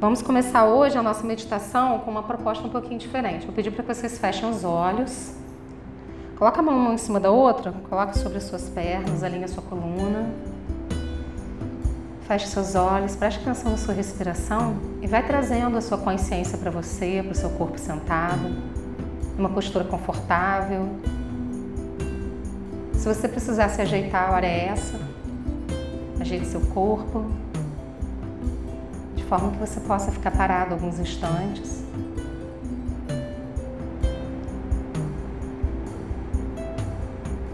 Vamos começar hoje a nossa meditação com uma proposta um pouquinho diferente. Vou pedir para que vocês fechem os olhos. Coloca a mão em cima da outra, coloque sobre as suas pernas, alinhe a sua coluna. Feche seus olhos, preste atenção na sua respiração e vai trazendo a sua consciência para você, para o seu corpo sentado, uma postura confortável. Se você precisar se ajeitar, a hora é essa. Ajeite seu corpo, forma que você possa ficar parado alguns instantes.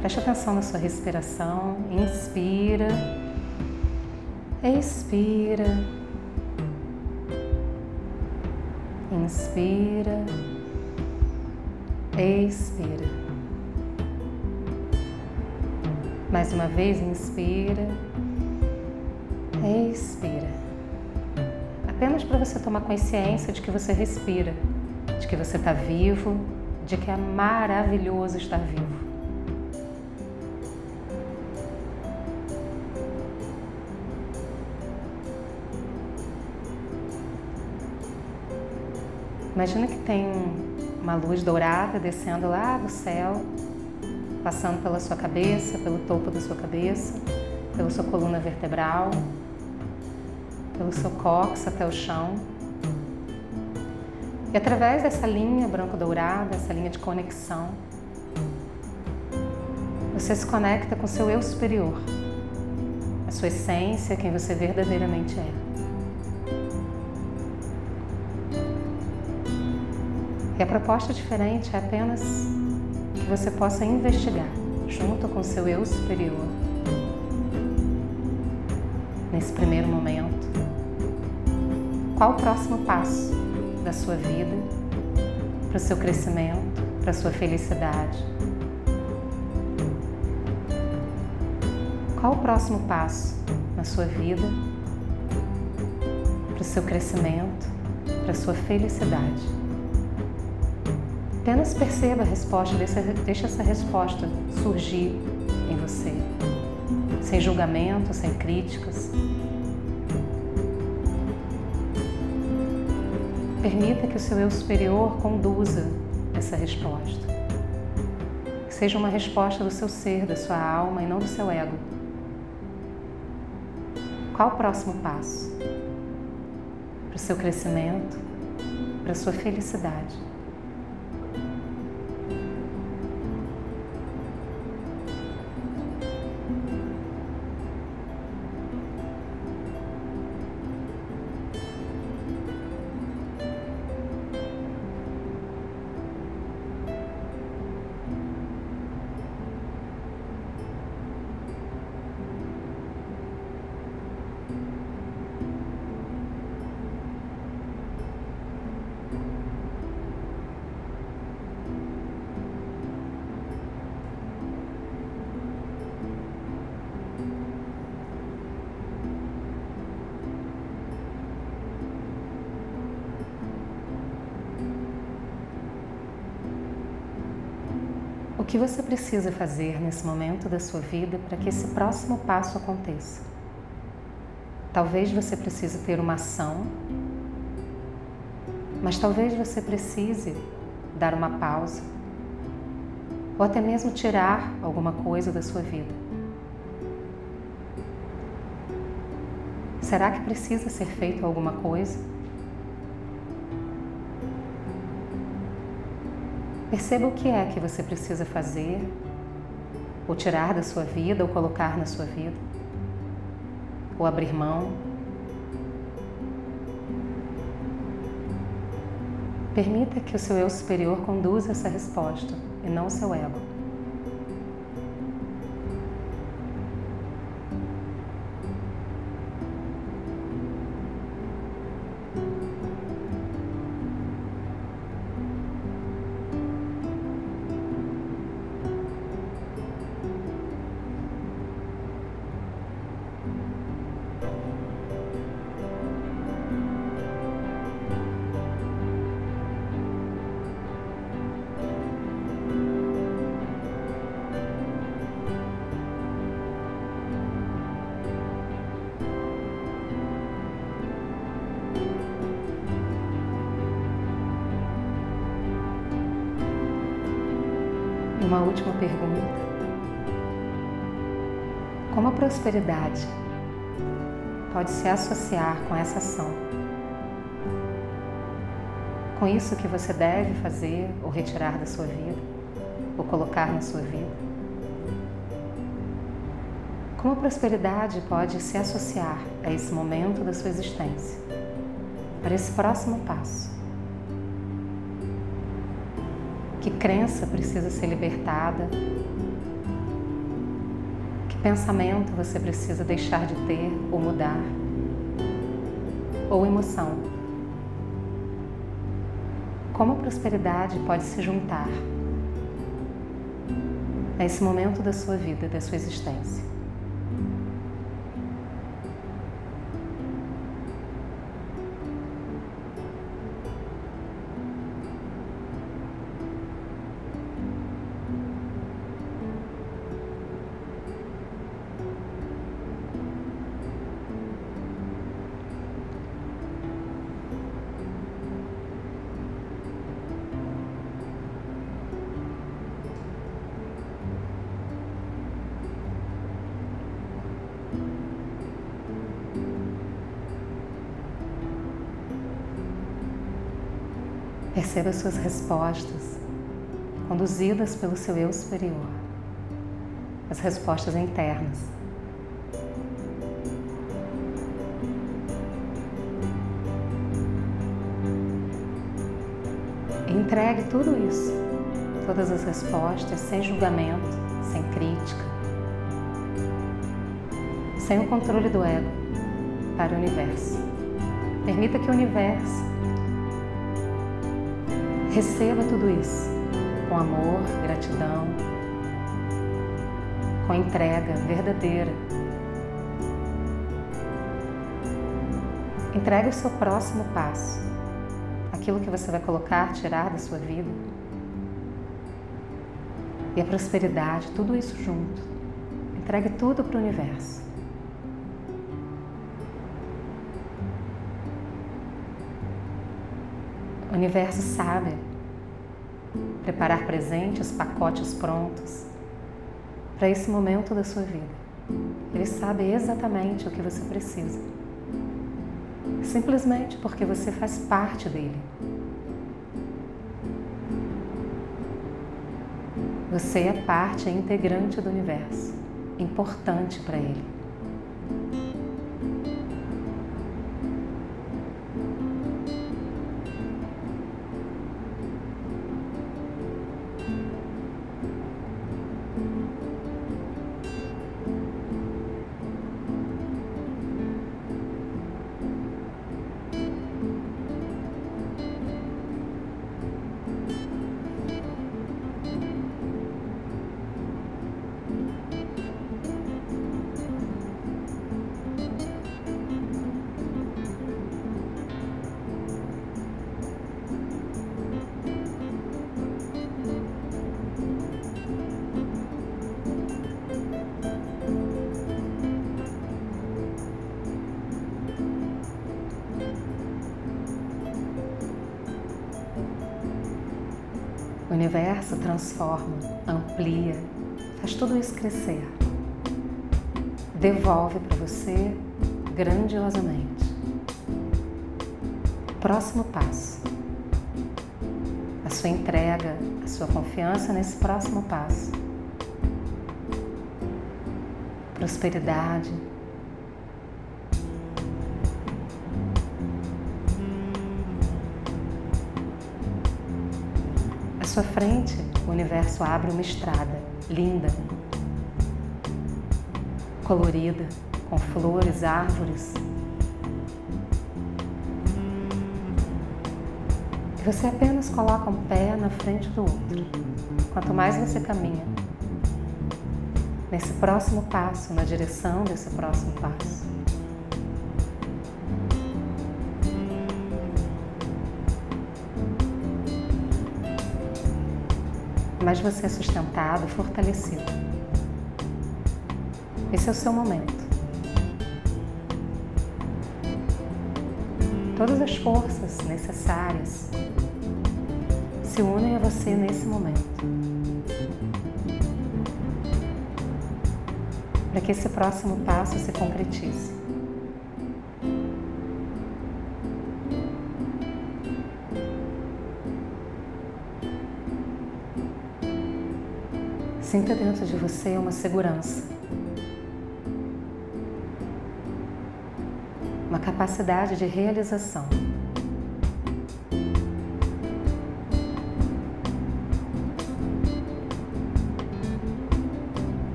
Preste atenção na sua respiração. Inspira. Expira. Inspira. Expira. Mais uma vez, inspira. Expira apenas para você tomar consciência de que você respira, de que você está vivo, de que é maravilhoso estar vivo. Imagina que tem uma luz dourada descendo lá do céu, passando pela sua cabeça, pelo topo da sua cabeça, pela sua coluna vertebral, pelo seu cóccix até o chão. E através dessa linha branco-dourada, essa linha de conexão, você se conecta com seu eu superior, a sua essência, quem você verdadeiramente é. E a proposta diferente é apenas que você possa investigar, junto com seu eu superior, nesse primeiro momento, qual o próximo passo da sua vida, para o seu crescimento, para a sua felicidade. Qual o próximo passo na sua vida, para o seu crescimento, para a sua felicidade. Apenas perceba a resposta, deixe essa resposta surgir em você, sem julgamento, sem críticas, Permita que o seu eu superior conduza essa resposta. Que seja uma resposta do seu ser, da sua alma e não do seu ego. Qual o próximo passo? Para o seu crescimento, para a sua felicidade. Que você precisa fazer nesse momento da sua vida para que esse próximo passo aconteça? Talvez você precise ter uma ação, mas talvez você precise dar uma pausa ou até mesmo tirar alguma coisa da sua vida. Será que precisa ser feito alguma coisa? Perceba o que é que você precisa fazer, ou tirar da sua vida, ou colocar na sua vida, ou abrir mão. Permita que o seu eu superior conduza essa resposta e não o seu ego. E uma última pergunta. Como a prosperidade pode se associar com essa ação? Com isso que você deve fazer ou retirar da sua vida, ou colocar na sua vida? Como a prosperidade pode se associar a esse momento da sua existência, para esse próximo passo? Que crença precisa ser libertada pensamento você precisa deixar de ter ou mudar, ou emoção. Como a prosperidade pode se juntar a esse momento da sua vida, da sua existência? Perceba suas respostas, conduzidas pelo seu eu superior, as respostas internas. Entregue tudo isso, todas as respostas, sem julgamento, sem crítica, sem o controle do ego, para o universo. Permita que o universo Receba tudo isso com amor, gratidão, com entrega verdadeira. Entregue o seu próximo passo, aquilo que você vai colocar, tirar da sua vida. E a prosperidade, tudo isso junto. Entregue tudo para o universo. Universo sabe preparar presentes, pacotes prontos para esse momento da sua vida. Ele sabe exatamente o que você precisa. Simplesmente porque você faz parte dele. Você é parte é integrante do universo, importante para ele. Universo transforma, amplia, faz tudo isso crescer. Devolve para você grandiosamente. Próximo passo. A sua entrega, a sua confiança nesse próximo passo. Prosperidade, sua frente, o universo abre uma estrada linda, colorida, com flores, árvores. E você apenas coloca um pé na frente do outro. Quanto mais você caminha, nesse próximo passo, na direção desse próximo passo, mas você é sustentado, fortalecido. Esse é o seu momento. Todas as forças necessárias se unem a você nesse momento. Para que esse próximo passo se concretize. Sinta dentro de você uma segurança, uma capacidade de realização.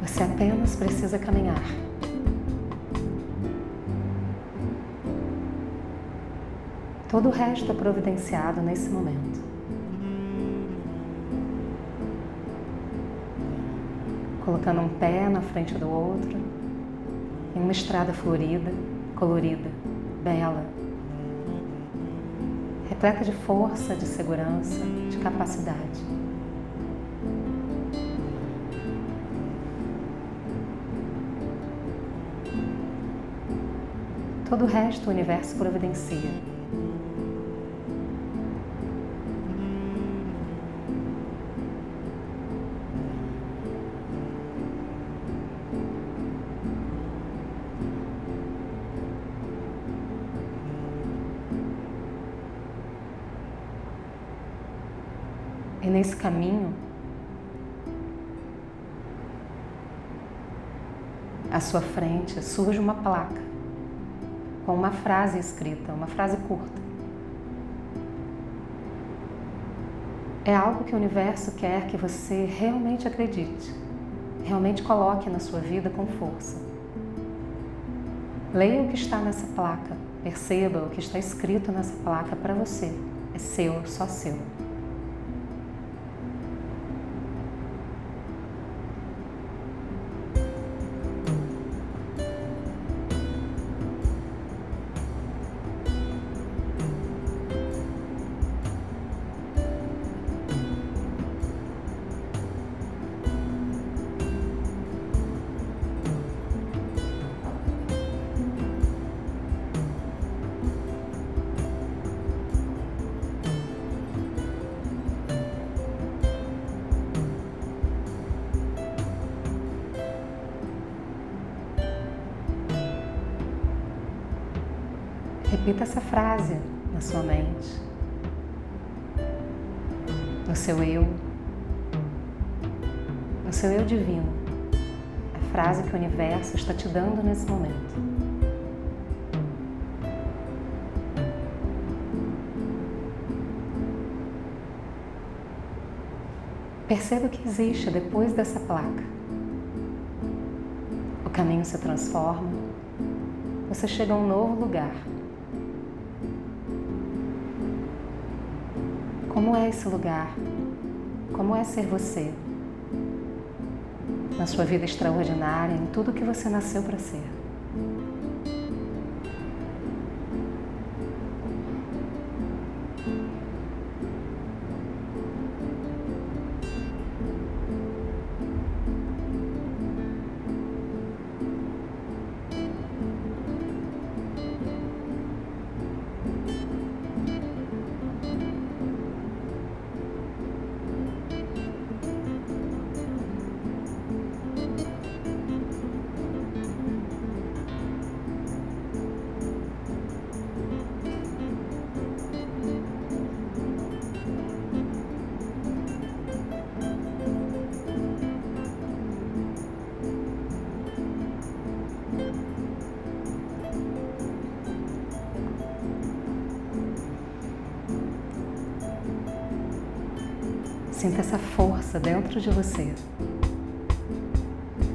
Você apenas precisa caminhar. Todo o resto é providenciado nesse momento. Colocando um pé na frente do outro, em uma estrada florida, colorida, bela, repleta de força, de segurança, de capacidade. Todo o resto o universo providencia. E nesse caminho, à sua frente surge uma placa com uma frase escrita, uma frase curta. É algo que o universo quer que você realmente acredite, realmente coloque na sua vida com força. Leia o que está nessa placa, perceba o que está escrito nessa placa para você. É seu, só seu. Repita essa frase na sua mente, no seu eu, no seu eu divino, a frase que o universo está te dando nesse momento. Perceba o que existe depois dessa placa. O caminho se transforma, você chega a um novo lugar. Como é esse lugar? Como é ser você? Na sua vida extraordinária, em tudo que você nasceu para ser. Sinta essa força dentro de você.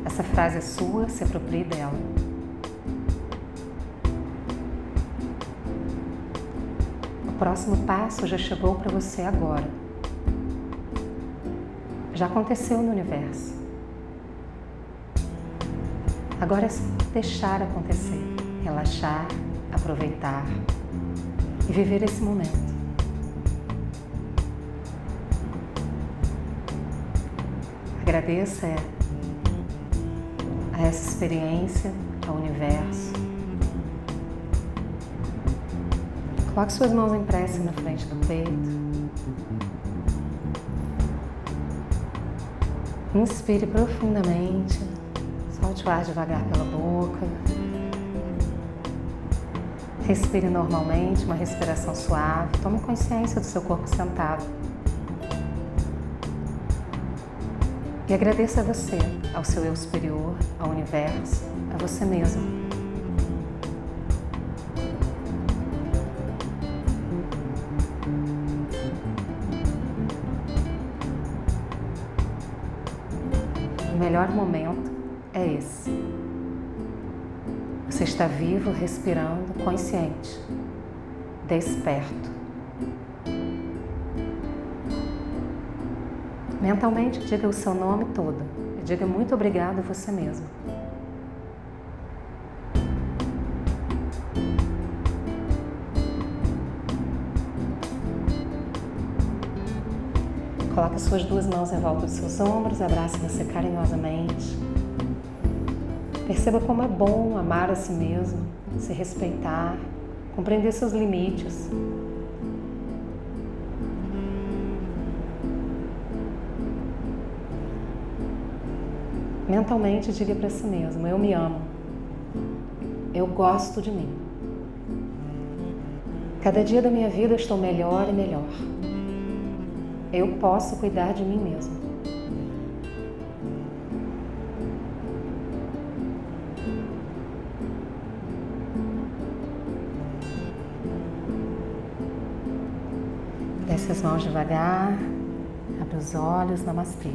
Essa frase é sua, se aproprie dela. O próximo passo já chegou para você agora. Já aconteceu no universo. Agora é só deixar acontecer, relaxar, aproveitar e viver esse momento. Agradeça a essa experiência, ao universo. Coloque suas mãos em prece na frente do peito. Inspire profundamente, solte o ar devagar pela boca. Respire normalmente, uma respiração suave. Tome consciência do seu corpo sentado. E agradeça a você, ao seu eu superior, ao universo, a você mesmo O melhor momento é esse. Você está vivo, respirando, consciente, desperto. Mentalmente, diga o seu nome todo e diga muito obrigado a você mesmo. Coloque suas duas mãos em volta dos seus ombros, abrace você carinhosamente. Perceba como é bom amar a si mesmo, se respeitar, compreender seus limites. Mentalmente diga para si mesmo: Eu me amo. Eu gosto de mim. Cada dia da minha vida estou melhor e melhor. Eu posso cuidar de mim mesmo. Desce as mãos devagar, abre os olhos, namastê.